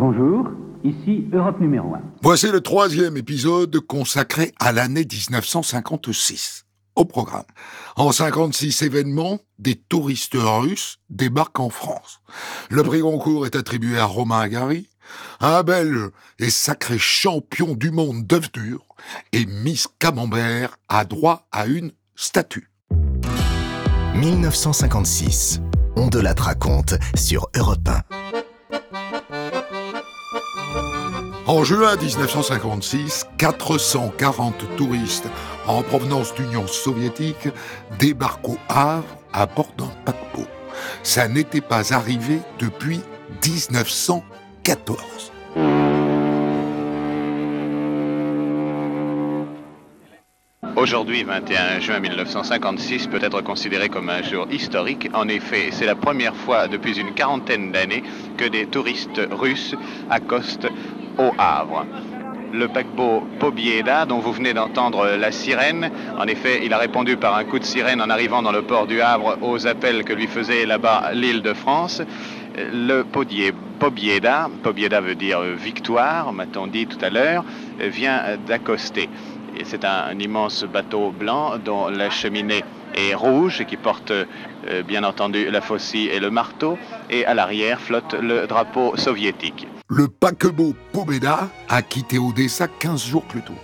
Bonjour, ici Europe numéro 1. Voici le troisième épisode consacré à l'année 1956. Au programme. En 56 événements, des touristes russes débarquent en France. Le prix Goncourt est attribué à Romain Gary. Un Belge est sacré champion du monde d'œufs durs et Miss Camembert a droit à une statue. 1956. On de la raconte sur Europe 1. En juin 1956, 440 touristes en provenance d'Union soviétique débarquent au Havre à bord d'un paquebot. Ça n'était pas arrivé depuis 1914. Aujourd'hui, 21 juin 1956, peut être considéré comme un jour historique. En effet, c'est la première fois depuis une quarantaine d'années que des touristes russes accostent au Havre. Le paquebot Pobieda, dont vous venez d'entendre la sirène, en effet, il a répondu par un coup de sirène en arrivant dans le port du Havre aux appels que lui faisait là-bas l'île de France. Le Pobieda, Pobieda veut dire victoire, m'a-t-on dit tout à l'heure, vient d'accoster. C'est un, immense bateau blanc dont la cheminée est rouge et qui porte euh, bien entendu la faucille et le marteau. Et à l'arrière flotte le drapeau soviétique. Le paquebot Pobeda a quitté Odessa 15 jours plus tôt.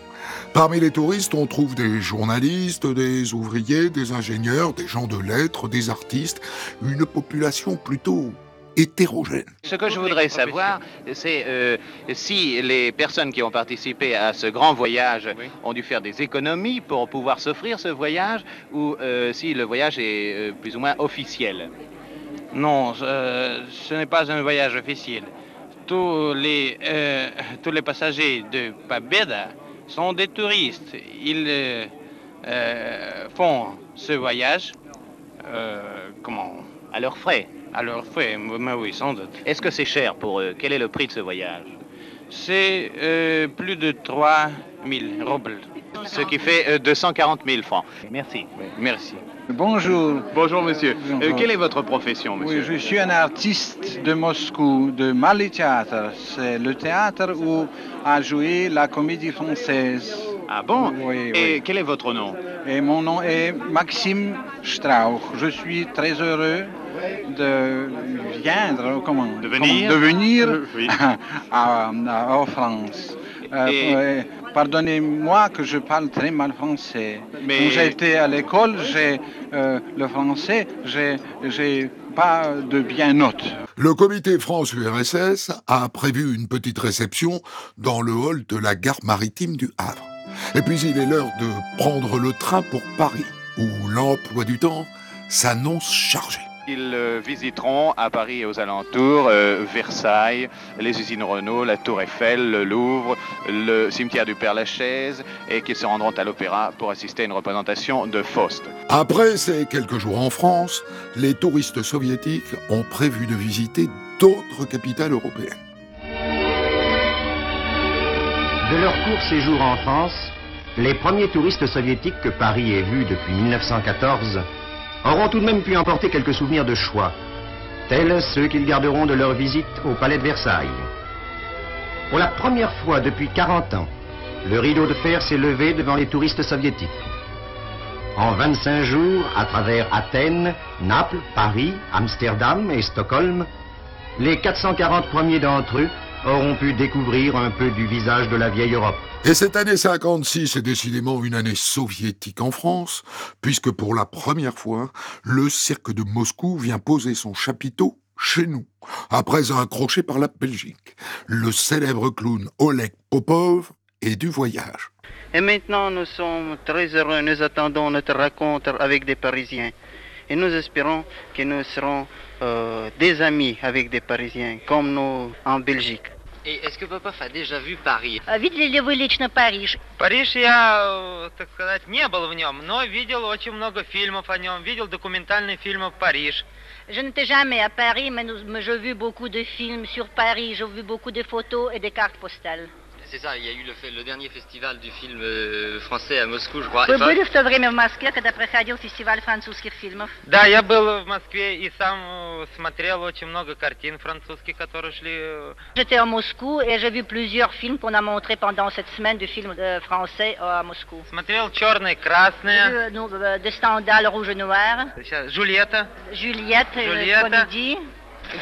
Parmi les touristes, on trouve des journalistes, des ouvriers, des ingénieurs, des gens de lettres, des artistes, une population plutôt hétérogène. Ce que je voudrais savoir, c'est euh, si les personnes qui ont participé à ce grand voyage ont dû faire des économies pour pouvoir s'offrir ce voyage ou euh, si le voyage est euh, plus ou moins officiel? Non, ce n'est pas un voyage officiel. Tous les, tous les passagers de Pabeda sont des touristes. Ils font ce voyage, comment? À leurs frais alors, mais oui, sans doute. Est-ce que c'est cher pour eux? Quel est le prix de ce voyage? C'est euh, plus de 3 000 roubles. Ce qui fait 240 euh, 000 francs. Merci. merci. Bonjour. Bonjour, monsieur. Euh, quelle est votre profession, monsieur? Oui, je suis un artiste de Moscou, de Mali Théâtre. C'est le théâtre où a joué la comédie française. Ah bon? Oui, Et quel est votre nom? Et mon nom est Maxime Strauch. Je suis très heureux de viendre, comment De venir, de venir en France. Euh, pardonnez-moi que je parle très mal français. Mais... Quand j'étais à l'école, j'ai euh, le français, j'ai pas de bien note. Le comité France-URSS a prévu une petite réception dans le hall de la gare maritime du Havre. Et puis il est l'heure de prendre le train pour Paris, où l'emploi du temps s'annonce chargé. Ils euh, visiteront à Paris et aux alentours euh, Versailles, les usines Renault, la Tour Eiffel, le Louvre, le cimetière du Père-Lachaise et qu'ils se rendront à l'Opéra pour assister à une représentation de Faust. Après ces quelques jours en France, les touristes soviétiques ont prévu de visiter d'autres capitales européennes. De leur court séjour en France, les premiers touristes soviétiques que Paris ait vus depuis 1914 auront tout de même pu emporter quelques souvenirs de choix, tels ceux qu'ils garderont de leur visite au palais de Versailles. Pour la première fois depuis 40 ans, le rideau de fer s'est levé devant les touristes soviétiques. En 25 jours, à travers Athènes, Naples, Paris, Amsterdam et Stockholm, les 440 premiers d'entre eux auront pu découvrir un peu du visage de la vieille Europe. Et cette année 56 est décidément une année soviétique en France, puisque pour la première fois, le cirque de Moscou vient poser son chapiteau chez nous, après un crochet par la Belgique. Le célèbre clown Oleg Popov est du voyage. Et maintenant, nous sommes très heureux, nous attendons notre rencontre avec des Parisiens. Et nous espérons que nous serons euh, des amis avec des Parisiens, comme nous en Belgique. Et est-ce que papa a déjà vu Paris Видели ли вы лично Париж? Париж я, так сказать, не был в нем, но видел очень много фильмов о нем, видел документальные фильмы Париж. Je n'étais jamais à Paris, mais, nous, mais j'ai vu beaucoup de films sur Paris, j'ai vu beaucoup de photos et des cartes postales. C'est ça, il y a eu le, fait- le dernier festival du film euh, français à Moscou, je crois. Вы Enfin, были в то время в Москве, когда проходил фестиваль французских фильмов? Да, я был в Москве и сам э, смотрел очень много картин французских, которые шли. э, J'étais à Moscou et j'ai vu plusieurs films qu'on a montrés pendant cette semaine de films euh, français euh, à Moscou. Смотрел черное, J'ai vu красное. euh, nous, euh, de Stendhal, Rouge et Noir, Сейчас, Джульетта. Juliette, euh, Juliette. Comédie.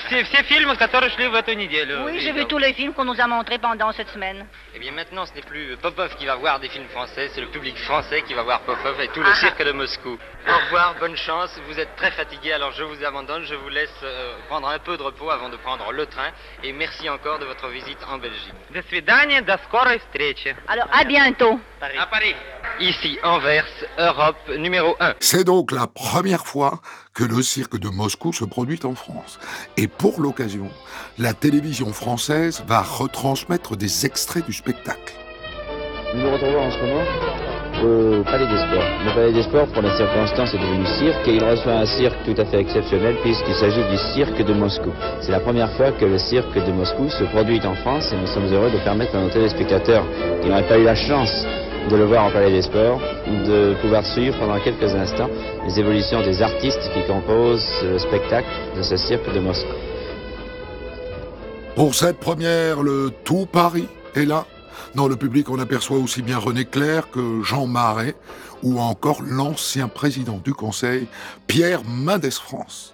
Все, все фильмы, которые шли в эту неделю. Oui, j'ai vu видел. tous les films qu'on nous a montrés pendant cette semaine. Eh bien maintenant, ce n'est plus Popov qui va voir des films français, c'est le public français qui va voir Popov et tout le Ah. cirque de Moscou. Au revoir, bonne chance. Vous êtes très fatigué, alors je vous abandonne. Je vous laisse euh, prendre un peu de repos avant de prendre le train. Et merci encore de votre visite en Belgique. До свидания, до скорой встречи. Alors, à bientôt. À Paris. Ici, Anvers, Europe numéro 1. C'est donc la première fois que le cirque de Moscou se produit en France. Et pour l'occasion, la télévision française va retransmettre des extraits du spectacle. Nous nous retrouvons en ce moment au Palais des Sports. Le Palais des Sports, pour la circonstance, est devenu cirque et il reçoit un cirque tout à fait exceptionnel puisqu'il s'agit du cirque de Moscou. C'est la première fois que le cirque de Moscou se produit en France et nous sommes heureux de permettre à nos téléspectateurs qui n'auraient pas eu la chance de le voir au Palais des Sports, de pouvoir suivre pendant quelques instants les évolutions des artistes qui composent le spectacle de ce cirque de Moscou. Pour cette première, le tout Paris est là. Dans le public, on aperçoit aussi bien René Clair que Jean Marais ou encore l'ancien président du Conseil, Pierre Mendès France.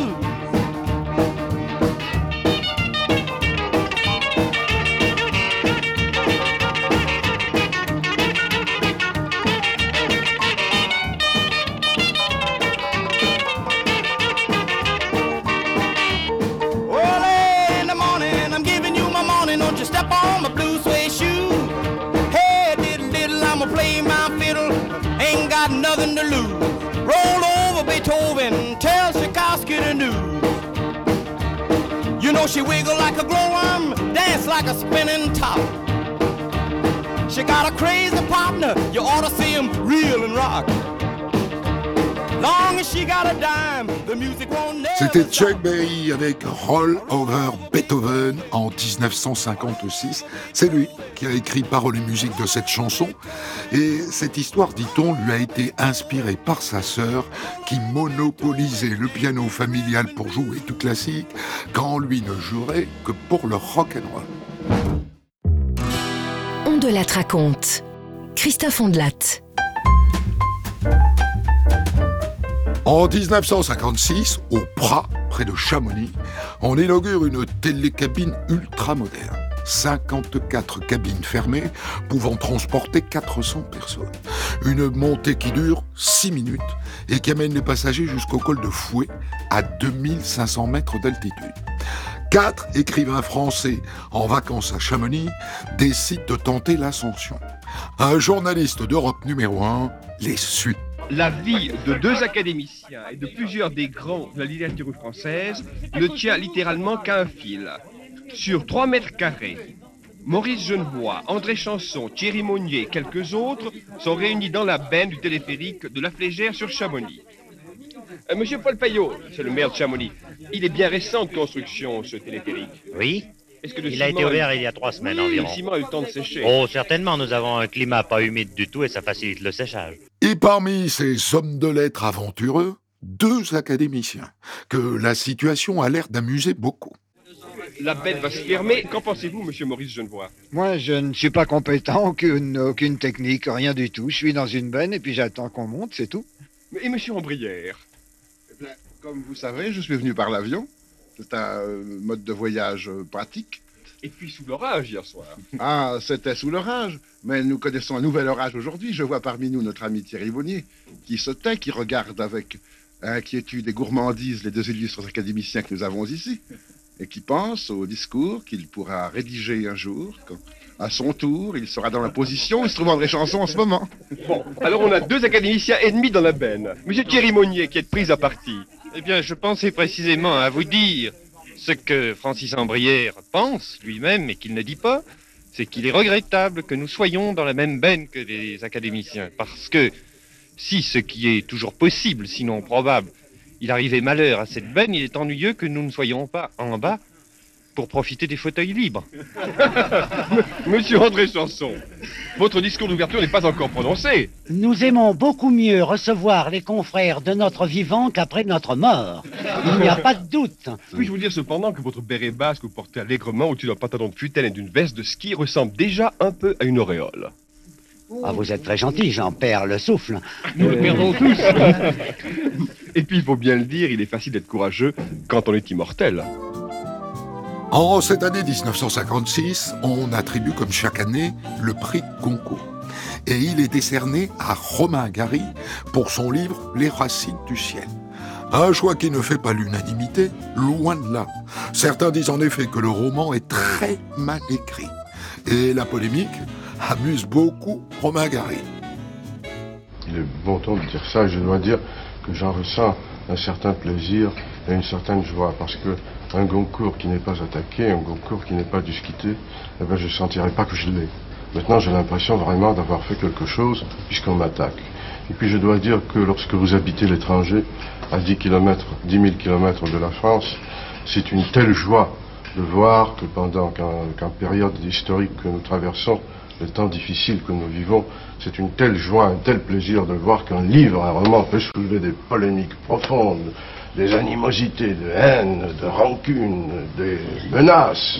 Wiggle like a glowworm, dance like a spinning top. She got a crazy partner, you ought to see him reel and rock. C'était. Chuck Berry avec Roll Over Beethoven en 1956. C'est lui qui a écrit paroles et musique de cette chanson. Et cette histoire, dit-on, lui a été inspirée par sa sœur qui monopolisait le piano familial pour jouer du classique quand lui ne jouerait que pour le rock and roll. On de la raconte. Christophe Ondelat. En 1956, au Prat, près de Chamonix, on inaugure une télécabine ultra moderne. 54 cabines fermées pouvant transporter 400 personnes. Une montée qui dure 6 minutes et qui amène les passagers jusqu'au col de Fouet à 2500 mètres d'altitude. Quatre écrivains français en vacances à Chamonix décident de tenter l'ascension. Un journaliste d'Europe numéro 1 les suit. La vie de deux académiciens et de plusieurs des grands de la littérature française ne tient littéralement qu'à un fil. Sur 3 mètres carrés, Maurice Genevoix, André Chanson, Thierry Monnier et quelques autres sont réunis dans la benne du téléphérique de la Flégère sur Chamonix. Euh, Monsieur Paul Payot, c'est le maire de Chamonix, il est bien récent de construction ce téléphérique. Oui, Est-ce que le Il a été ouvert il y a trois semaines Oui, environ. Le ciment a eu le temps de sécher. Oh, certainement, nous avons un climat pas humide du tout et ça facilite le séchage. Et parmi ces hommes de lettres aventureux, deux académiciens, que la situation a l'air d'amuser beaucoup. La bête va se fermer. Qu'en pensez-vous, monsieur Maurice Genevois? Moi, je ne suis pas compétent, aucune, aucune technique, rien du tout. Je suis dans une benne et puis j'attends qu'on monte, c'est tout. Et monsieur Ambrière? Eh bien, Comme vous savez, je suis venu par l'avion. C'est un euh, mode de voyage euh, pratique. Et puis sous l'orage hier soir. Ah, c'était sous l'orage. Mais nous connaissons un nouvel orage aujourd'hui. Je vois parmi nous notre ami Thierry Bonnier, qui se tait, qui regarde avec inquiétude et gourmandise les deux illustres académiciens que nous avons ici, et qui pense au discours qu'il pourra rédiger un jour, quand, à son tour, il sera dans la position où se trouve André Chanson en ce moment. Bon, alors on a deux académiciens ennemis dans la benne. Monsieur Thierry Monnier qui est pris à partie. Eh bien, je pensais précisément à vous dire ce que Francis Ambrière pense lui-même et qu'il ne dit pas, c'est qu'il est regrettable que nous soyons dans la même benne que les académiciens. Parce que si ce qui est toujours possible, sinon probable, il arrivait malheur à cette benne, il est ennuyeux que nous ne soyons pas en bas pour profiter des fauteuils libres. Monsieur André Chanson, votre discours d'ouverture n'est pas encore prononcé. Nous aimons beaucoup mieux recevoir les confrères de notre vivant qu'après notre mort. Il n'y a pas de doute. Puis-je vous dire cependant que votre béret basque que vous portez allègrement au-dessus d'un pantalon de futaine et d'une veste de ski ressemble déjà un peu à une auréole. Ah, vous êtes très gentil, j'en perds le souffle. Nous le Euh, perdons tous. Et puis, il faut bien le dire, il est facile d'être courageux quand on est immortel. En cette année 1956, on attribue comme chaque année le prix Goncourt. Et il est décerné à Romain Gary pour son livre Les racines du ciel. Un choix qui ne fait pas l'unanimité, loin de là. Certains disent en effet que le roman est très mal écrit. Et la polémique amuse beaucoup Romain Gary. Il est bon ton de dire ça et je dois dire que j'en ressens un certain plaisir et une certaine joie parce que un Goncourt qui n'est pas attaqué, un Goncourt qui n'est pas discuté, eh ben je ne sentirais pas que je l'ai. Maintenant j'ai l'impression vraiment d'avoir fait quelque chose puisqu'on m'attaque. Et puis je dois dire que lorsque vous habitez l'étranger, à 10 km, 10 000 km de la France, c'est une telle joie de voir que pendant qu'en période historique que nous traversons, le temps difficile que nous vivons, c'est une telle joie, un tel plaisir de voir qu'un livre, un roman peut soulever des polémiques profondes, des animosités, de haine, de rancune, des menaces.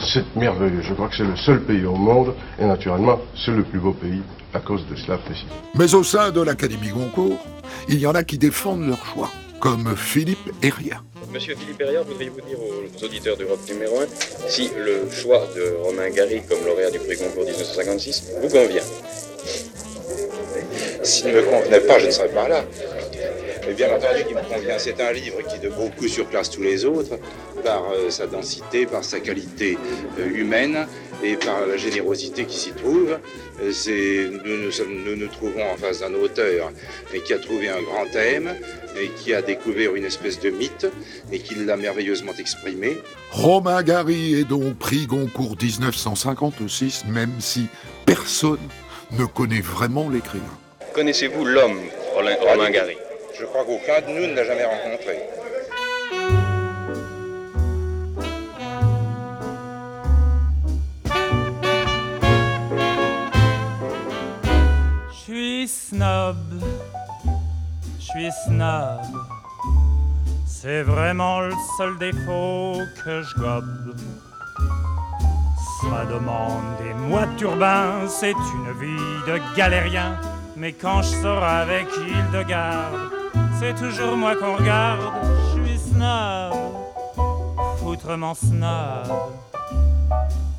C'est merveilleux. Je crois que c'est le seul pays au monde, et naturellement, c'est le plus beau pays à cause de cela précisément. Mais au sein de l'Académie Goncourt, il y en a qui défendent leur choix, comme Philippe Heria. Monsieur Philippe Herriard, voudriez-vous dire aux auditeurs d'Europe numéro 1 si le choix de Romain Gary comme lauréat du prix Goncourt 1956 vous convient? S'il ne me convenait pas, je ne serais pas là. Mais bien entendu qu'il me convient. C'est un livre qui de beaucoup surclasse tous les autres par euh, sa densité, par sa qualité euh, humaine et par la générosité qui s'y trouve. Euh, c'est- nous, nous, sommes- nous nous trouvons en face d'un auteur et qui a trouvé un grand thème et qui a découvert une espèce de mythe et qui l'a merveilleusement exprimé. Romain Gary est donc prix Goncourt 1956, même si personne ne connaît vraiment l'écrivain. Connaissez-vous l'homme Romain, Romain Gary? Je crois qu'aucun de nous ne l'a jamais rencontré. Je suis snob, je suis snob. C'est vraiment le seul défaut que je gobe. Ça demande des mois de c'est une vie de galérien. Mais quand je sors avec Hildegarde, c'est toujours moi qu'on regarde. Je suis snob, foutrement snob.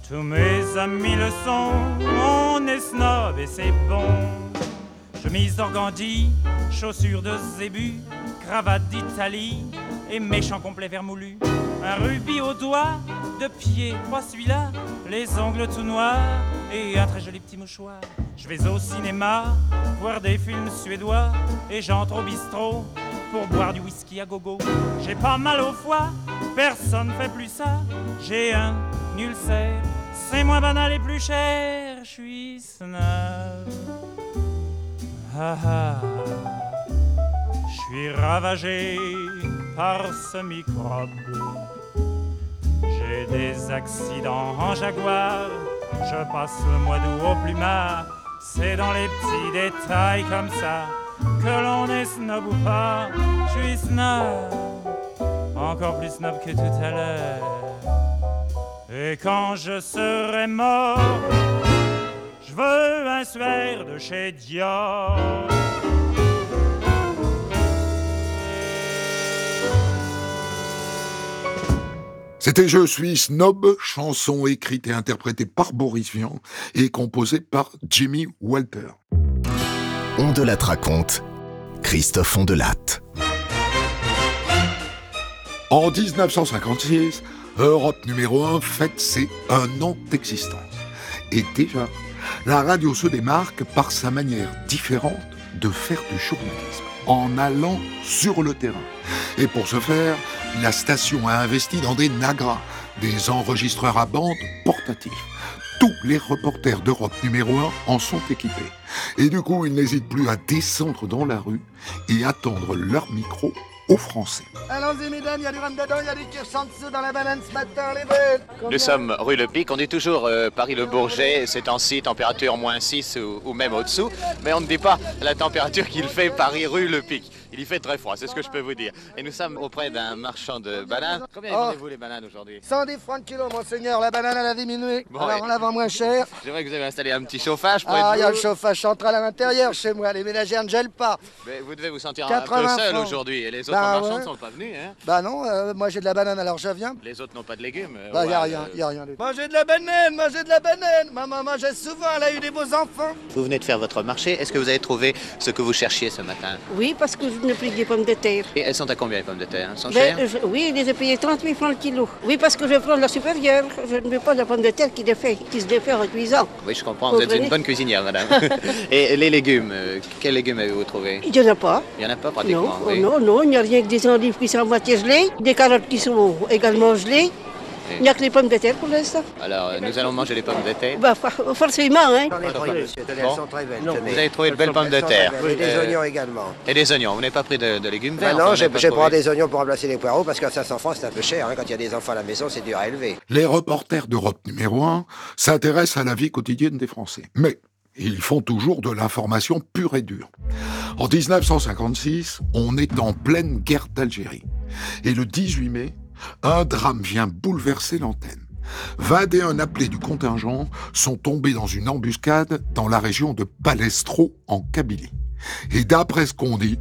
Tous mes amis le sont, on est snob et c'est bon. Chemise d'organdie, chaussures de zébu, cravate d'Italie et méchant complet vermoulu. Un rubis au doigt, de pied, pas celui-là, les ongles tout noirs et un très joli petit mouchoir. Je vais au cinéma, voir des films suédois et j'entre au bistrot pour boire du whisky à gogo. J'ai pas mal au foie, personne fait plus ça. J'ai un ulcère, c'est moins banal et plus cher. Je suis snob. Ah ah. Je suis ravagé par ce microbe. Des accidents en jaguar, je passe le mois d'août au plumard. C'est dans les petits détails comme ça que l'on est snob ou pas. Je suis snob, encore plus snob que tout à l'heure. Et quand je serai mort, je veux un suaire de chez Dior. C'était Je suis snob, chanson écrite et interprétée par Boris Vian et composée par Jimmy Walter. On de la raconte, Christophe Ondelatte. En 1956, Europe numéro 1 fête ses un an d'existence. Et déjà, la radio se démarque par sa manière différente de faire du journalisme, en allant sur le terrain. Et pour ce faire, la station a investi dans des Nagra, des enregistreurs à bande portatifs. Tous les reporters d'Europe numéro 1 en sont équipés. Et du coup, ils n'hésitent plus à descendre dans la rue et attendre leur micro aux Français. Allons-y, mesdames, il y a du rhum dedans, il y a du kirsch en dessous dans la banane ce matin, les belles. Nous sommes rue Le Pic, on dit toujours euh, Paris-le-Bourget, c'est temps-ci, température moins 6 ou, ou même au-dessous, mais on ne dit pas la température qu'il fait Paris-rue Le Pic. Il y fait très froid, c'est ce que je peux vous dire. Et nous sommes auprès d'un marchand de bananes. Combien Oh. vendez-vous les bananes aujourd'hui 110 francs de kilo, monseigneur, la banane elle a diminué. Bon, Alors et- on la vend moins cher. C'est vrai que vous avez installé un petit chauffage pour Ah, être il y a le vous. chauffage central à l'intérieur chez moi, les ménagères ne gèlent pas. Mais vous devez vous sentir un peu 80 seul francs. aujourd'hui. Et les autres Bah, marchands ne ouais. sont pas venus. Hein Bah non, euh, moi j'ai de la banane alors je viens. les autres n'ont pas de légumes. euh, Bah y a ouais, rien, euh, y a rien tout. Mangez de la banane, mangez de la banane. Maman mangeait souvent, elle a eu des beaux enfants. Vous venez de faire votre marché. Est-ce que vous avez trouvé ce que vous cherchiez ce matin? Oui, parce que je n'ai pris des pommes de terre. Et elles sont à combien les pommes de terre Elles sont Ben, chères? je- oui, je les ai payées 30 000 francs le kilo. Oui, parce que je prends la supérieure. Je ne veux pas de la pomme de terre qui, défait, qui se défait en cuisant. Oui, je comprends. Vous Vous êtes une bonne cuisinière, madame. Et les légumes, euh, quels légumes avez-vous trouvé Il n'y en a pas. Il n'y en a pas Non, pratiquement. oui. non, non, il n'y a rien que des endives qui sont à moitié gelées, des carottes qui sont également gelées. Il n'y a que les pommes de terre pour l'instant. Alors, euh, nous allons manger les pommes de terre. Bah, for- forcément, hein. Bon. elles sont très belles. Vous avez trouvé de belles Elles pommes de terre. Et des Euh, oignons également. Et des oignons. Vous n'avez pas pris de, de légumes Bah verts non, enfin, j'ai pris des oignons pour remplacer les poireaux parce qu'à 500 francs c'est un peu cher. hein. Quand il y a des enfants à la maison, c'est dur à élever. Les reporters d'Europe numéro 1 s'intéressent à la vie quotidienne des Français. Mais ils font toujours de l'information pure et dure. En 1956, on est en pleine guerre d'Algérie. Et le 18 mai, un drame vient bouleverser l'antenne. 21 appelés du contingent sont tombés dans une embuscade dans la région de Palestro, en Kabylie. Et d'après ce qu'on dit,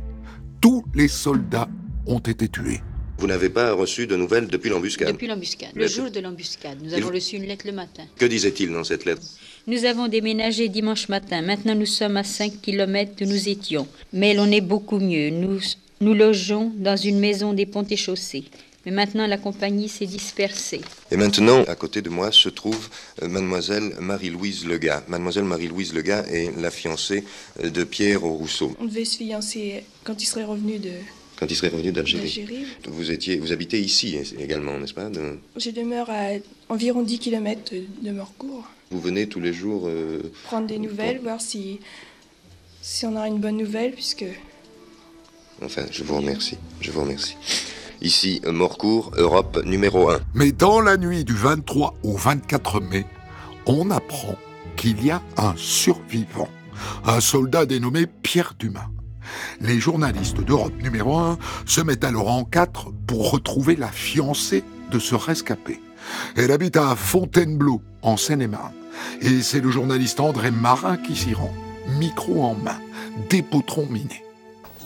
tous les soldats ont été tués. Vous n'avez pas reçu de nouvelles depuis l'embuscade? Depuis l'embuscade, le jour de l'embuscade, nous avons vous- reçu une lettre le matin. Que disait-il dans cette lettre? Nous avons déménagé dimanche matin. Maintenant, nous sommes à 5 km d'où nous étions. Mais l'on est beaucoup mieux. Nous, nous logeons dans une maison des ponts et chaussées. Mais maintenant, la compagnie s'est dispersée. Et maintenant, à côté de moi, se trouve euh, mademoiselle Marie-Louise Lega. Mademoiselle Marie-Louise Lega est la fiancée euh, de Pierre Rousseau, On devait se fiancer quand il serait revenu de quand il serait revenu d'Algérie. Vous, étiez, vous habitez ici également, n'est-ce pas de- Je demeure à environ 10 km de Morcourt. Vous venez tous les jours euh, Prendre des nouvelles, voir si, si on aura une bonne nouvelle, puisque Enfin, je vous remercie. Je vous remercie. Ici, Morcourt, Europe numéro 1. Mais dans la nuit du 23 au 24 mai, on apprend qu'il y a un survivant, un soldat dénommé Pierre Dumas. Les journalistes d'Europe numéro 1 se mettent alors en quatre pour retrouver la fiancée de ce rescapé. Elle habite à Fontainebleau, en Seine-et-Marne. Et c'est le journaliste André Marin qui s'y rend, micro en main, des potrons minés.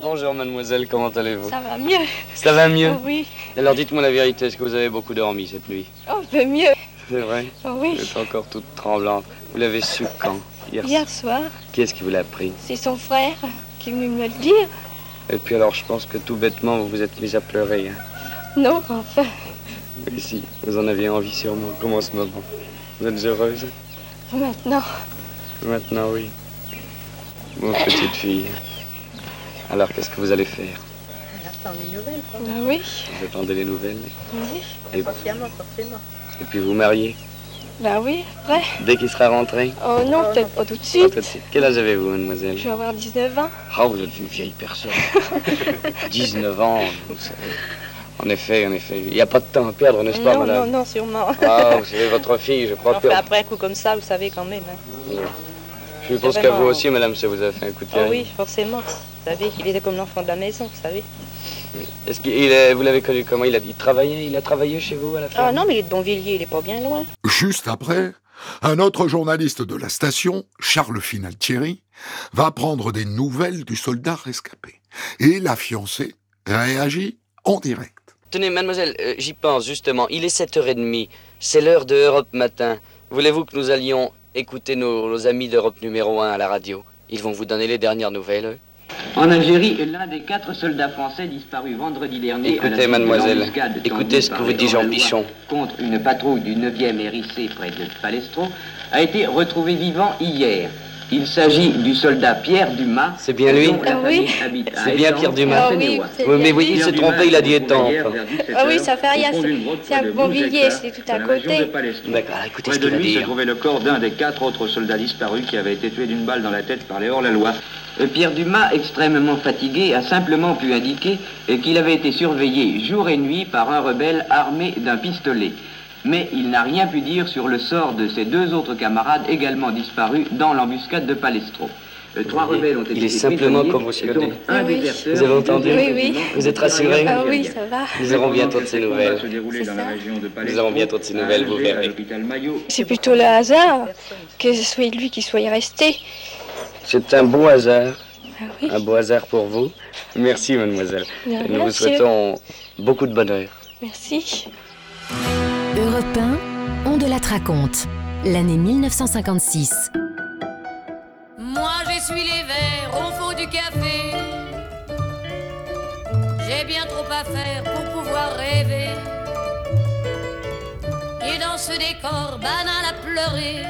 Bonjour mademoiselle, comment allez-vous Ça va mieux. Ça va mieux Oui. Alors dites-moi la vérité, est-ce que vous avez beaucoup dormi cette nuit Oh, un peu mieux. C'est vrai Oui. Vous êtes encore toute tremblante. Vous l'avez su quand Hier, Hier soir, Qui est-ce qui vous l'a appris c'est son frère qui est venu me le dire. Et puis alors je pense que tout bêtement vous vous êtes mis à pleurer. hein. Non, enfin, Mais si, vous en aviez envie sûrement, comme en ce moment. Vous êtes heureuse maintenant. Maintenant oui. Mon petite fille. Alors qu'est-ce que vous allez faire On attend les nouvelles, quoi. Ben oui. Vous attendez les nouvelles Oui. Et, Forcément, forcément. et puis vous mariez Ben oui, après. Dès qu'il sera rentré Oh non, peut-être pas tout de Pas suite. tout de suite. Quel âge avez-vous mademoiselle Je vais avoir 19 ans. Ah, vous êtes une vieille personne. 19 ans, vous savez. En effet, en effet. Il n'y a pas de temps à perdre, n'est-ce pas, Non, madame non, non, sûrement. Ah, vous savez, votre fille, je crois On que... fait après un coup comme ça, vous savez quand même. hein. Oui. Je pense qu'à vous aussi, madame, ça vous a fait un coup de Oh oui, forcément. Vous savez qu'il était comme l'enfant de la maison, vous savez. Est-ce qu'il est- vous l'avez connu comment? Il a, il travaillait, il a travaillé chez vous à la fin Ah non, mais il est de Bonvilliers, il est pas bien loin. Juste après, un autre journaliste de la station, Charles Finaltieri, va prendre des nouvelles du soldat rescapé. Et la fiancée réagit en direct. Tenez, mademoiselle, euh, j'y pense justement. Il est 7h30. C'est l'heure de Europe Matin. Voulez-vous que nous allions écouter nos, nos amis d'Europe numéro 1 à la radio? Ils vont vous donner les dernières nouvelles. En Algérie, l'un des quatre soldats français disparus vendredi dernier. à la mademoiselle, écoutez tendue ce que par vous les dit Jean hors-la-loi Pichon. Contre une patrouille du 9e RIC près de Palestro, a été retrouvé vivant hier. Il s'agit du soldat Pierre Dumas. C'est bien lui Ah oui. C'est bien Pierre Dumas. Ah oui, c'est Oui, mais oui, il s'est trompé, il a dit 17 Ah oui, ça fait rien, c'est- à près de Beauvilliers, c'est tout à côté. D'accord, écoutez Près ce de lui se dire. trouvait le corps d'un des quatre autres soldats disparus qui avait été tué d'une balle dans la tête par les hors-la-loi. Pierre Dumas, extrêmement fatigué, a simplement pu indiquer qu'il avait été surveillé jour et nuit par un rebelle armé d'un pistolet. Mais il n'a rien pu dire sur le sort de ses deux autres camarades également disparus dans l'embuscade de Palestro. Euh, Trois rebelles ont été Il est simplement vous Oui. avez entendu Oui, oui. Vous êtes rassuré Ah oui, ça va. Nous aurons bientôt de ces nouvelles. Nous aurons bientôt de ces nouvelles, vous verrez. C'est plutôt le hasard que ce soit lui qui soit resté. C'est un beau hasard. Ah oui. Un beau hasard pour vous. Merci, mademoiselle. Nous vous monsieur. souhaitons beaucoup de bonheur. Merci. Europe 1, on de la raconte. L'année 1956. Moi j'essuie les verres au fond du café. J'ai bien trop à faire pour pouvoir rêver. Et dans ce décor banal à pleurer,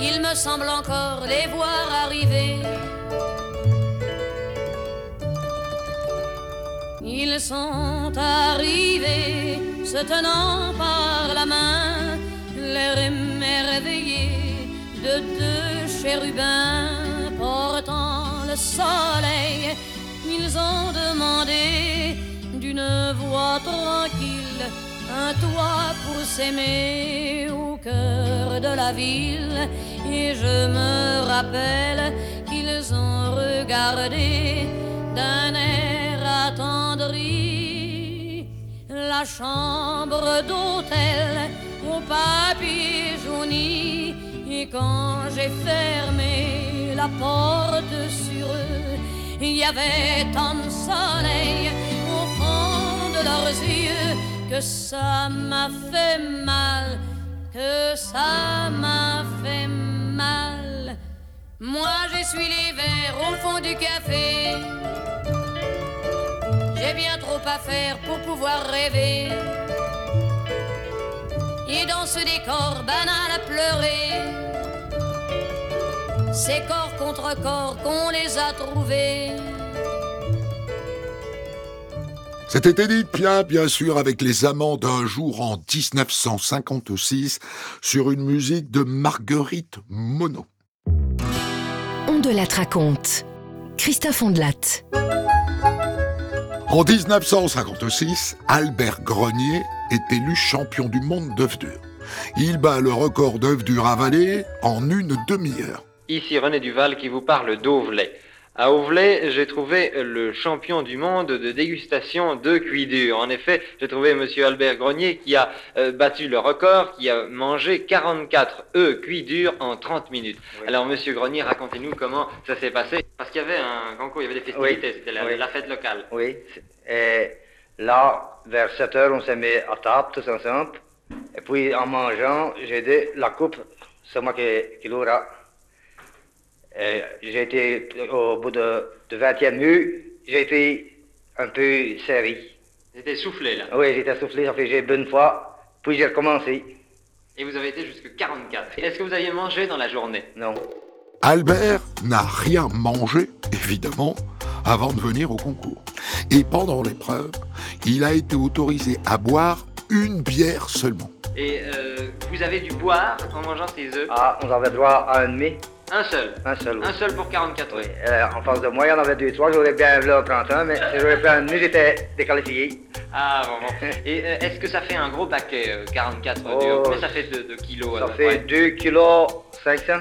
il me semble encore les voir arriver. Ils sont arrivés, se tenant par la main, l'air émerveillé de deux chérubins portant le soleil. Ils ont demandé d'une voix tranquille un toit pour s'aimer au cœur de la ville. Et je me rappelle qu'ils ont regardé d'un air attendri la chambre d'hôtel au papier jauni. Et quand j'ai fermé la porte sur eux, il y avait tant de soleil au fond de leurs yeux que ça m'a fait mal, que ça m'a fait mal. Moi j'essuie les verres au fond du café. J'ai bien trop à faire pour pouvoir rêver. Et dans ce décor banal à pleurer, c'est corps contre corps qu'on les a trouvés. C'était Edith Piaf, bien sûr, avec les amants d'un jour en 1956, sur une musique de Marguerite Monod. On de la raconte. Christophe Ondelat. En 1956, Albert Grenier est élu champion du monde d'œufs durs. Il bat le record d'œufs durs avalés en une demi-heure. Ici René Duval qui vous parle d'Auvelais. À Auvelais, j'ai trouvé le champion du monde de dégustation de cuits durs. En effet, j'ai trouvé monsieur Albert Grenier qui a euh, battu le record, qui a mangé 44 œufs cuits durs en 30 minutes. Alors monsieur Grenier, racontez-nous comment ça s'est passé. Parce qu'il y avait un concours, il y avait des festivités, Oui. c'était la, Oui. la fête locale. Oui. Et là, vers 7 heures, on s'est mis à table tous ensemble. Et puis, en mangeant, j'ai dit, la coupe, c'est moi qui, qui l'aura. Et J'ai été, au bout de, de 20e nu, j'ai été un peu serré. J'étais soufflé là. Oui, j'étais soufflé, fait j'ai bu une fois, puis j'ai recommencé. Et vous avez été jusqu'à 44. Est-ce que vous aviez mangé dans la journée? Non. Albert n'a rien mangé, évidemment, avant de venir au concours. Et pendant l'épreuve, il a été autorisé à boire une bière seulement. Et euh, vous avez dû boire en mangeant ces œufs? Ah, on avait droit à un demi. Un seul. Un seul, oui. Un seul pour 44 Oui. Euh, en face de moi, il y en avait deux, trois. J'aurais bien voulu en prendre un, mais si j'aurais pris un j'étais déqualifié. Ah, bon, bon. Et euh, est-ce que ça fait un gros paquet, euh, 44 Oh, durs Combien ça fait de, de kilos à Ça fait près 2 kilos 500.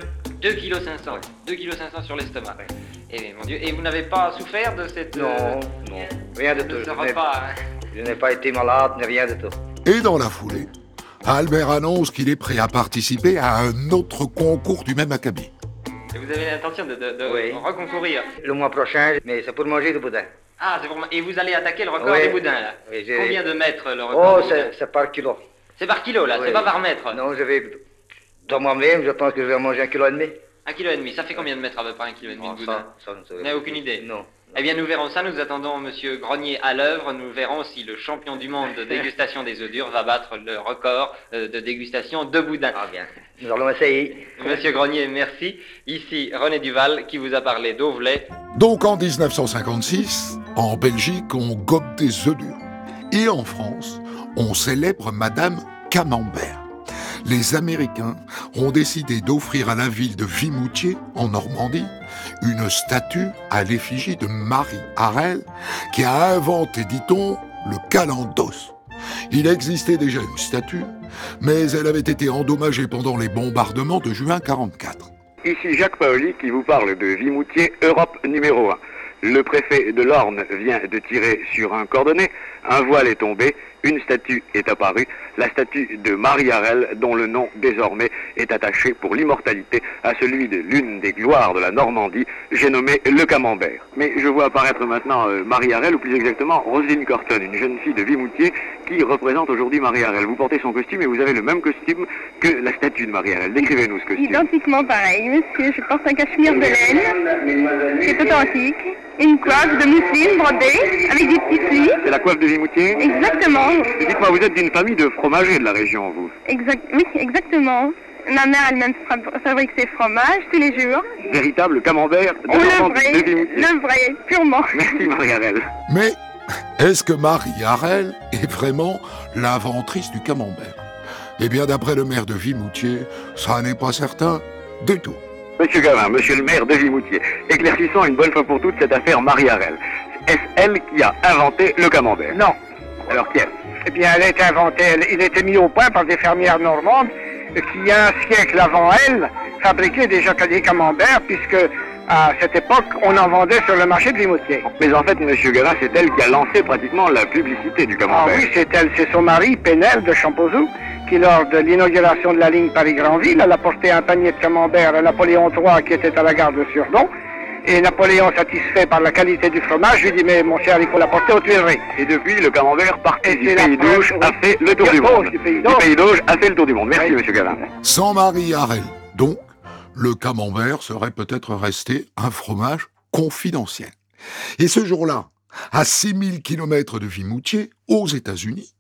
2 kilos 500. 2 kilos 500 sur l'estomac. Eh mon Dieu, et vous n'avez pas souffert de cette... Non, euh, non, rien de de tout. ce Je n'ai- repas hein? Je n'ai pas été malade, ni rien de tout. Et dans la foulée, Albert annonce qu'il est prêt à participer à un autre concours du même acabit. Et vous avez l'intention de, de, de reconcourir Le mois prochain, mais c'est pour manger du boudin. Ah, c'est pour... Et vous allez attaquer le record Oui. des boudins, là Oui, Combien de mètres, le record Oh, c'est par kilo. C'est par kilo, là, c'est pas par mètre Non, je vais. Dans moi-même, je pense que je vais manger un kilo et demi. Un kilo et demi, ça fait combien de mètres à peu près un kilo et demi de boudin Ça, ça, Vous n'avez aucune idée Non. Eh bien, nous verrons ça. Nous attendons Monsieur Grenier à l'œuvre. Nous verrons si le champion du monde de dégustation des œufs durs va battre le record euh, de dégustation de boudin. Ah bien. Nous allons essayer. Monsieur Grenier, merci. Ici René Duval qui vous a parlé d'Auvelais. Donc en 1956, en Belgique, on gobe des œufs durs. Et en France, on célèbre Madame Camembert. Les Américains ont décidé d'offrir à la ville de Vimoutier, en Normandie, une statue à l'effigie de Marie Harel, qui a inventé, dit-on, le calendos. Il existait déjà une statue, mais elle avait été endommagée pendant les bombardements de juin 44. Ici Jacques Paoli qui vous parle de Vimoutier, Europe numéro 1. Le préfet de l'Orne vient de tirer sur un cordonnet, un voile est tombé, une statue est apparue, la statue de Marie Harel, dont le nom désormais est attaché pour l'immortalité à celui de l'une des gloires de la Normandie, j'ai nommé le Camembert. Mais je vois apparaître maintenant euh, Marie Harel, ou plus exactement Roselyne Corton, une jeune fille de Vimoutier qui représente aujourd'hui Marie Harel. Vous portez son costume et vous avez le même costume que la statue de Marie Harel. Décrivez-nous ce costume. Identiquement pareil, monsieur. Je porte un cachemire de laine, qui est authentique, une coiffe de mousseline brodée avec des petits plis. C'est la coiffe de Vimoutier? Exactement. Dites-moi, vous êtes d'une famille de fromagers de la région, vous Exact. Oui, exactement. Ma mère elle-même fabrique ses fromages tous les jours. Véritable camembert de Oh, le vrai, de le vrai, purement. Merci Marie-Arelle. Mais est-ce que Marie Harel est vraiment l'inventrice du camembert? Eh bien, d'après le maire de Vimoutier, ça n'est pas certain du tout. Monsieur Gavin, monsieur le maire de Vimoutier, éclaircissons une bonne fois pour toutes cette affaire Marie-Arelle. Est-ce elle qui a inventé le camembert? Non. Alors qui est Eh bien, elle a été inventée, elle- il a été mis au point par des fermières normandes qui, un siècle avant elle, fabriquaient déjà des camemberts, puisque à cette époque, on en vendait sur le marché de Vimoutier. Mais en fait, monsieur Gavin, c'est elle qui a lancé pratiquement la publicité du Ah camembert. oui, c'est elle, c'est son mari, Penel de Champouzou, qui lors de l'inauguration de la ligne Paris-Granville, elle a porté un panier de camembert à Napoléon III qui était à la gare de Surdon. Et Napoléon, satisfait par la qualité du fromage, lui dit, mais mon cher, il faut l'apporter aux Tuileries. Et depuis, le camembert parti du pays d'Auge a fait le tour du monde. Du pays Du d'Auge. pays d'Auge a fait le tour du monde. Merci, monsieur Gavin. Sans Marie Harel, donc, le camembert serait peut-être resté un fromage confidentiel. Et ce jour-là, à 6000 km de Vimoutier, aux États-Unis,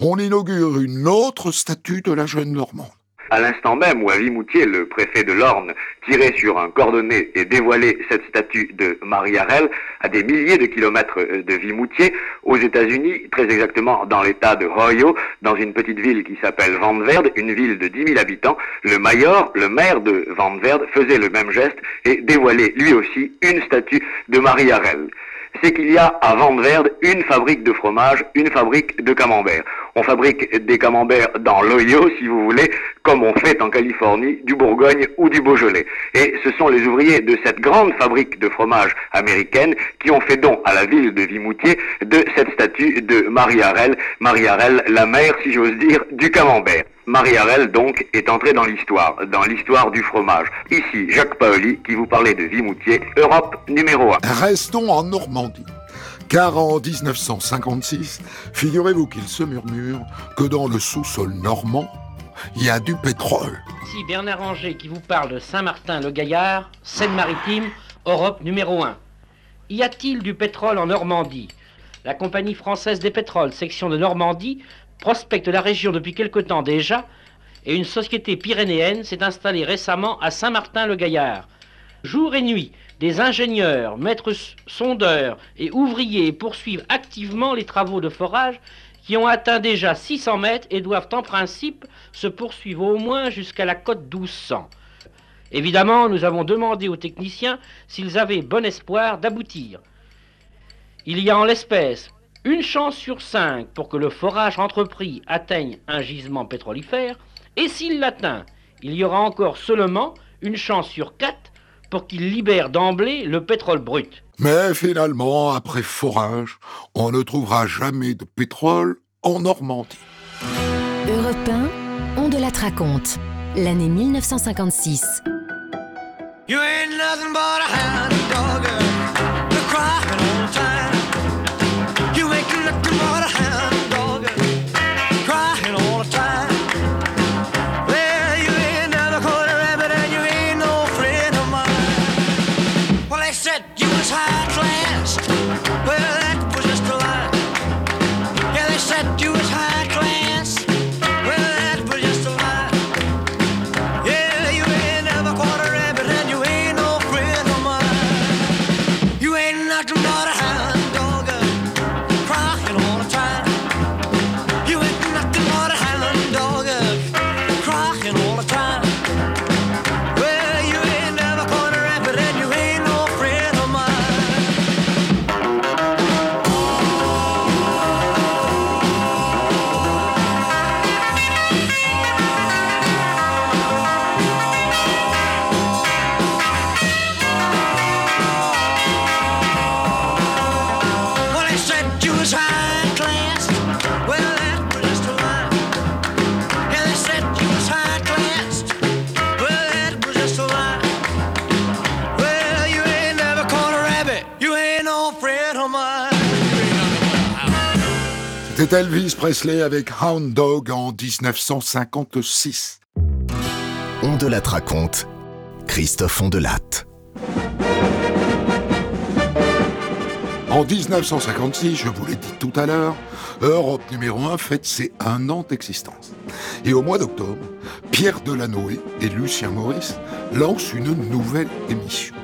on inaugure une autre statue de la jeune Normande. À l'instant même où à Vimoutier, le préfet de l'Orne tirait sur un cordonnet et dévoilait cette statue de Marie Harel, à des milliers de kilomètres euh, de Vimoutier, aux États-Unis, très exactement dans l'État de Ohio, dans une petite ville qui s'appelle Van Verde, une ville de 10 000 habitants, le mayor, le maire de Van Verde, faisait le même geste et dévoilait lui aussi une statue de Marie Harel c'est qu'il y a à Vandeverde une fabrique de fromage, une fabrique de camembert. On fabrique des camemberts dans l'Ohio, si vous voulez, comme on fait en Californie, du Bourgogne ou du Beaujolais. Et ce sont les ouvriers de cette grande fabrique de fromage américaine qui ont fait don à la ville de Vimoutier de cette statue de Marie Harel, Marie Harel, la mère, si j'ose dire, du camembert. Marie Harel, donc, est entrée dans l'histoire, dans l'histoire du fromage. Ici, Jacques Paoli, qui vous parlait de Vimoutier, Europe numéro 1. Restons en Normandie. Car en 1956, figurez-vous qu'il se murmure que dans le sous-sol normand, il y a du pétrole. Ici Bernard Anger qui vous parle de Saint-Martin-le-Gaillard, Seine-Maritime, Europe numéro 1. Y a-t-il du pétrole en Normandie? La compagnie française des pétroles, section de Normandie, prospecte la région depuis quelque temps déjà, et une société pyrénéenne s'est installée récemment à Saint-Martin-le-Gaillard. Jour et nuit, des ingénieurs, maîtres sondeurs et ouvriers poursuivent activement les travaux de forage qui ont atteint déjà 600 mètres et doivent en principe se poursuivre au moins jusqu'à la côte 1200. Évidemment, nous avons demandé aux techniciens s'ils avaient bon espoir d'aboutir. Il y a en l'espèce une chance sur cinq pour que le forage entrepris atteigne un gisement pétrolifère, et s'il l'atteint, il y aura encore seulement une chance sur quatre pour qu'il libère d'emblée le pétrole brut. Mais finalement, après forage, on ne trouvera jamais de pétrole en Normandie. Europe 1, on de la raconte, l'année 1956. You ain't nothing but a hound C'était Elvis Presley avec Hound Dog en 1956. On de la raconte, Christophe Ondelatte. En 1956, je vous l'ai dit tout à l'heure, Europe numéro 1 fête ses un an d'existence. Et au mois d'octobre, Pierre Delanoë et Lucien Maurice lancent une nouvelle émission,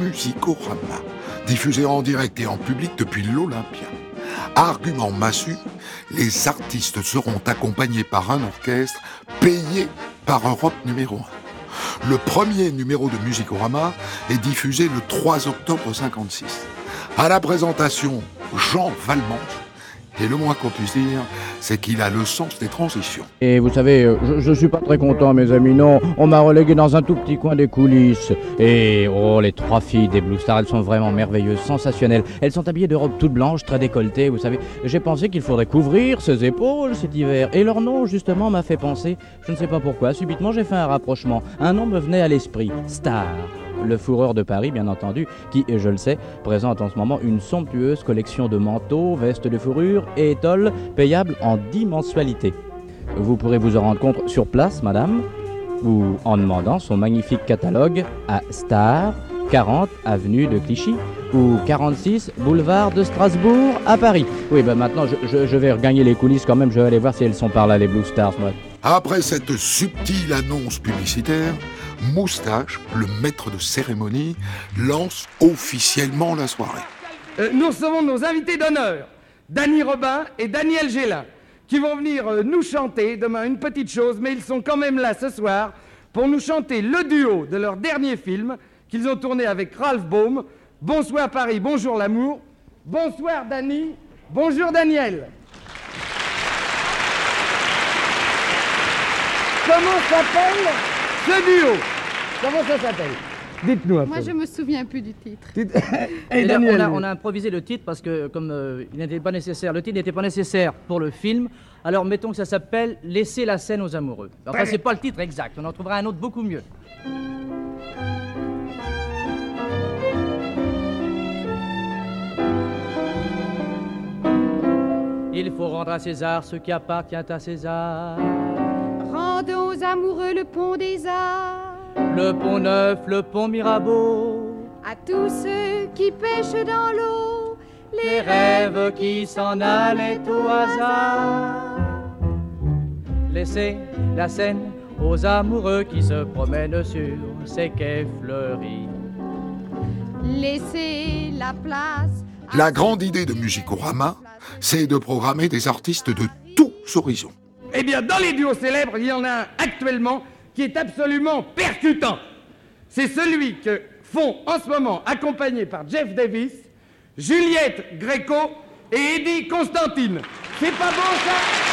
Musicorama, diffusée en direct et en public depuis l'Olympia. Argument massu, les artistes seront accompagnés par un orchestre payé par Europe numéro 1. Le premier numéro de Musicorama est diffusé le 3 octobre 56. À la présentation, Jean Valmont. Et le moins qu'on puisse dire, c'est qu'il a le sens des transitions. Et vous savez, euh, je, je suis pas très content, mes amis. Non, on m'a relégué dans un tout petit coin des coulisses. Et oh, les trois filles des Blue Stars, elles sont vraiment merveilleuses, sensationnelles. Elles sont habillées de robes toutes blanches, très décolletées. Vous savez, j'ai pensé qu'il faudrait couvrir ses épaules cet hiver. Et leur nom, justement, m'a fait penser. Je ne sais pas pourquoi. Subitement, j'ai fait un rapprochement. Un nom me venait à l'esprit. Star. Le fourreur de Paris, bien entendu, qui, je le sais, présente en ce moment une somptueuse collection de manteaux, vestes de fourrure et étoles payables en 10 mensualités. Vous pourrez vous en rendre compte sur place, madame, ou en demandant son magnifique catalogue à Star, 40 avenue de Clichy, ou 46 boulevard de Strasbourg à Paris. Oui, ben maintenant, je, vais regagner les coulisses quand même, je vais aller voir si elles sont par là, les Blue Stars. Après cette subtile annonce publicitaire, Moustache, le maître de cérémonie, lance officiellement la soirée. Euh, nous recevons nos invités d'honneur, Danny Robin et Daniel Gélin, qui vont venir euh, nous chanter demain une petite chose, mais ils sont quand même là ce soir pour nous chanter le duo de leur dernier film qu'ils ont tourné avec Ralph Baum. Bonsoir Paris, bonjour l'amour. Bonsoir Danny, bonjour Daniel. Comment s'appelle ce duo Comment ça s'appelle? Dites-nous un Moi, peu. je me souviens plus du titre. Et Et là, Daniel on, a, on a improvisé le titre parce que comme euh, il n'était pas nécessaire, le titre n'était pas nécessaire pour le film. Alors mettons que ça s'appelle Laisser la scène aux amoureux. Enfin, c'est pas le titre exact. On en trouvera un autre beaucoup mieux. Il faut rendre à César ce qui appartient à César. Rendons aux amoureux le pont des arts. Le pont neuf, le pont Mirabeau, À tous ceux qui pêchent dans l'eau. les rêves qui s'en allaient au hasard. Laissez la scène aux amoureux qui se promènent sur ces quais fleuris. Laissez la place. La grande idée de Musicorama, c'est de programmer des artistes de tous horizons. Eh bien, dans les duos célèbres, il y en a un actuellement qui est absolument percutant. c'est celui que font en ce moment, accompagnés par Jeff Davis, Juliette Greco et Eddie Constantine. C'est pas bon ça?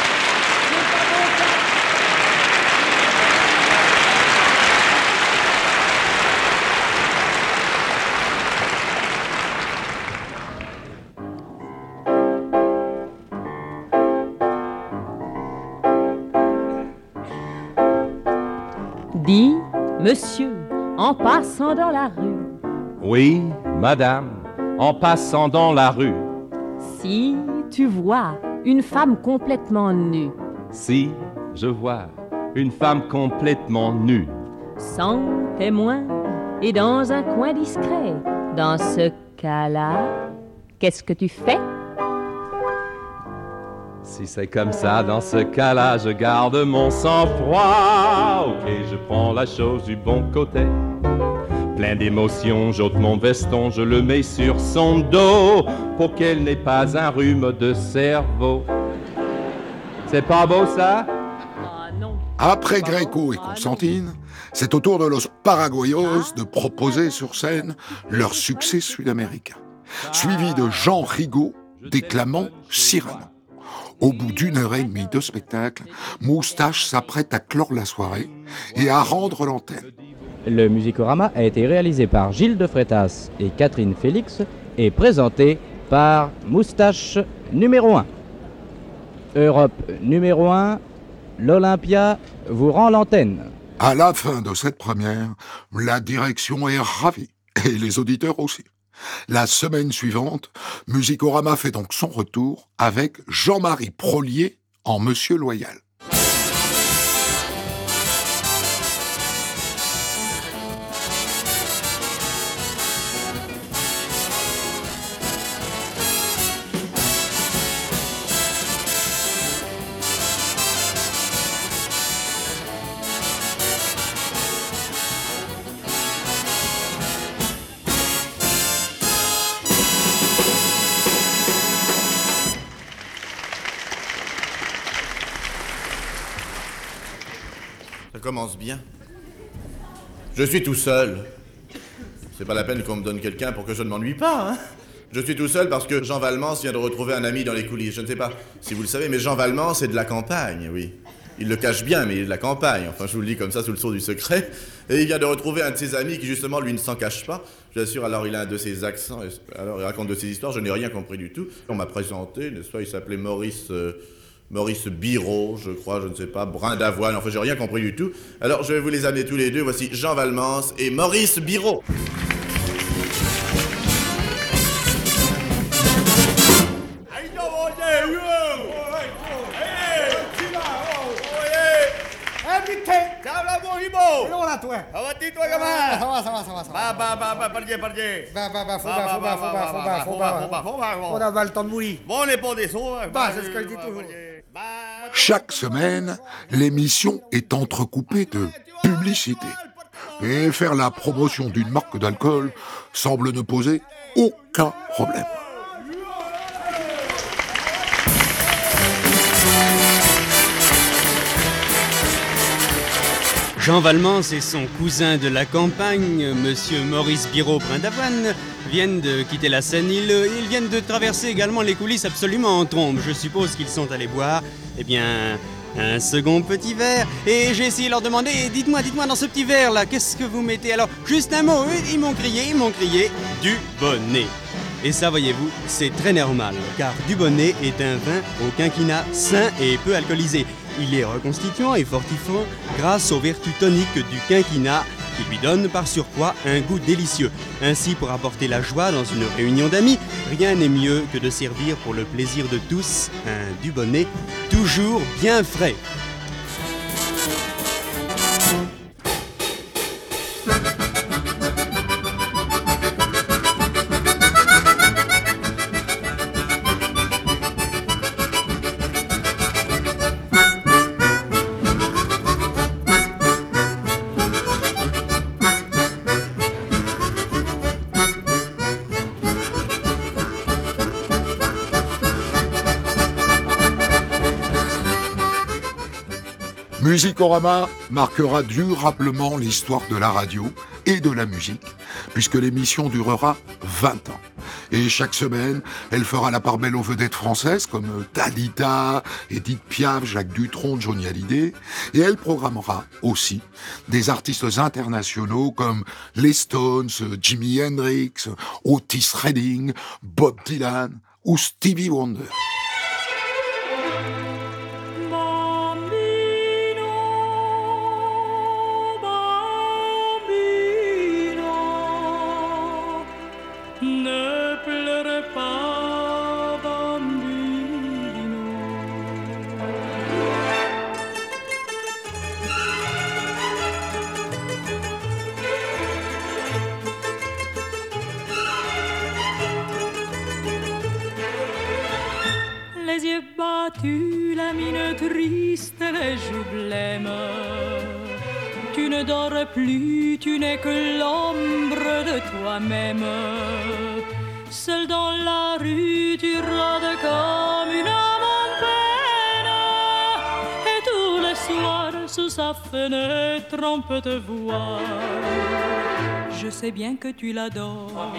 Monsieur, en passant dans la rue, Oui, madame, en passant dans la rue, si tu vois une femme complètement nue, si je vois une femme complètement nue, sans témoin et dans un coin discret, dans ce cas-là, qu'est-ce que tu fais? Si c'est comme ça, dans ce cas-là, je garde mon sang-froid. Ok, je prends la chose du bon côté. Plein d'émotions, j'ôte mon veston, je le mets sur son dos pour qu'elle n'ait pas un rhume de cerveau. C'est pas beau ça? Après Gréco et Constantine, c'est au tour de Los Paraguayos de proposer sur scène leur succès sud-américain, suivi de Jean Rigaud déclamant Cyrano. Au bout d'une heure et demie de spectacle, Moustache s'apprête à clore la soirée et à rendre l'antenne. Le Musicorama a été réalisé par Gilles de Frétas et Catherine Félix et présenté par Moustache numéro 1. Europe numéro 1, l'Olympia vous rend l'antenne. À la fin de cette première, la direction est ravie, et les auditeurs aussi. La semaine suivante, Musicorama fait donc son retour avec Jean-Marie Prolier en Monsieur Loyal. Commence bien. Je suis tout seul. C'est pas la peine qu'on me donne quelqu'un pour que je ne m'ennuie pas, hein. Je suis tout seul parce que Jean Valmance vient de retrouver un ami dans les coulisses. Je ne sais pas si vous le savez, mais Jean Valmance est de la campagne, oui. Il le cache bien, mais il est de la campagne. Enfin, je vous le dis comme ça sous le sceau du secret. Et il vient de retrouver un de ses amis qui, justement, lui ne s'en cache pas. J'assure, alors il a un de ses accents. Alors il raconte de ses histoires. Je n'ai rien compris du tout. On m'a présenté, n'est-ce pas Il s'appelait Maurice. euh, Maurice Biro, je crois, je ne sais pas, Brin d'Avoine, enfin j'ai rien compris du tout. Alors je vais vous les amener tous les deux, voici Jean Valmance et Maurice Biro. Bon, les des. Chaque semaine, l'émission est entrecoupée de publicité. Et faire la promotion d'une marque d'alcool semble ne poser aucun problème. Jean Valmance et son cousin de la campagne, monsieur Maurice Biro Brindavoine, viennent de quitter la scène. Ils, euh, ils viennent de traverser également les coulisses absolument en trombe. Je suppose qu'ils sont allés boire, eh bien, un second petit verre. Et j'ai essayé de leur demander, dites-moi, dites-moi dans ce petit verre là, qu'est-ce que vous mettez? Alors, juste un mot, ils m'ont crié, ils m'ont crié, du bonnet. Et ça, voyez-vous, c'est très normal, car Dubonnet est un vin au quinquina sain et peu alcoolisé. Il est reconstituant et fortifiant grâce aux vertus toniques du quinquina qui lui donnent par surcroît un goût délicieux. Ainsi, pour apporter la joie dans une réunion d'amis, rien n'est mieux que de servir pour le plaisir de tous un Dubonnet toujours bien frais. Musicorama marquera durablement l'histoire de la radio et de la musique, puisque l'émission durera 20 ans. Et chaque semaine, elle fera la part belle aux vedettes françaises comme Talita, Edith Piaf, Jacques Dutronc, Johnny Hallyday, et elle programmera aussi des artistes internationaux comme les Stones, Jimi Hendrix, Otis Redding, Bob Dylan ou Stevie Wonder. Ne dors plus, tu n'es que l'ombre de toi-même. Seul dans la rue, tu rôdes comme une âme. Et tous les soirs, sous sa fenêtre, on peut te voir. Je sais bien que tu l'adores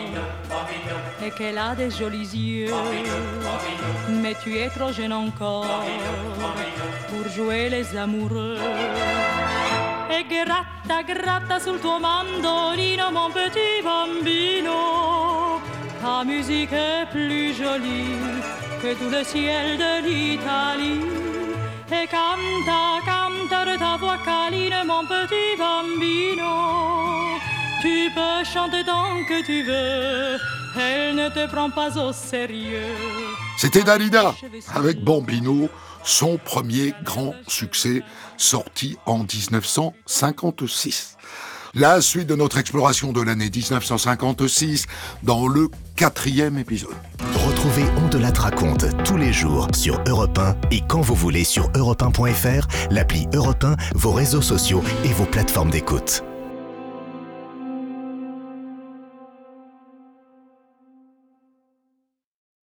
et qu'elle a des jolis yeux. Mais tu es trop jeune encore pour jouer les amoureux. E gratta, gratta sul tuo mandolino, mon petit bambino. Ta musique est plus jolie que tout le ciel de l'Italie. E canta, canta de ta voix câline, mon petit bambino. Tu peux chanter tant que tu veux, elle ne te prend pas au sérieux. C'était Dalida avec Bambino, son premier grand succès sorti en 1956. La suite de notre exploration de l'année 1956 dans le quatrième épisode. Retrouvez On de la tous les jours sur Europe 1 et quand vous voulez sur europe1.fr, l'appli Europe 1, vos réseaux sociaux et vos plateformes d'écoute.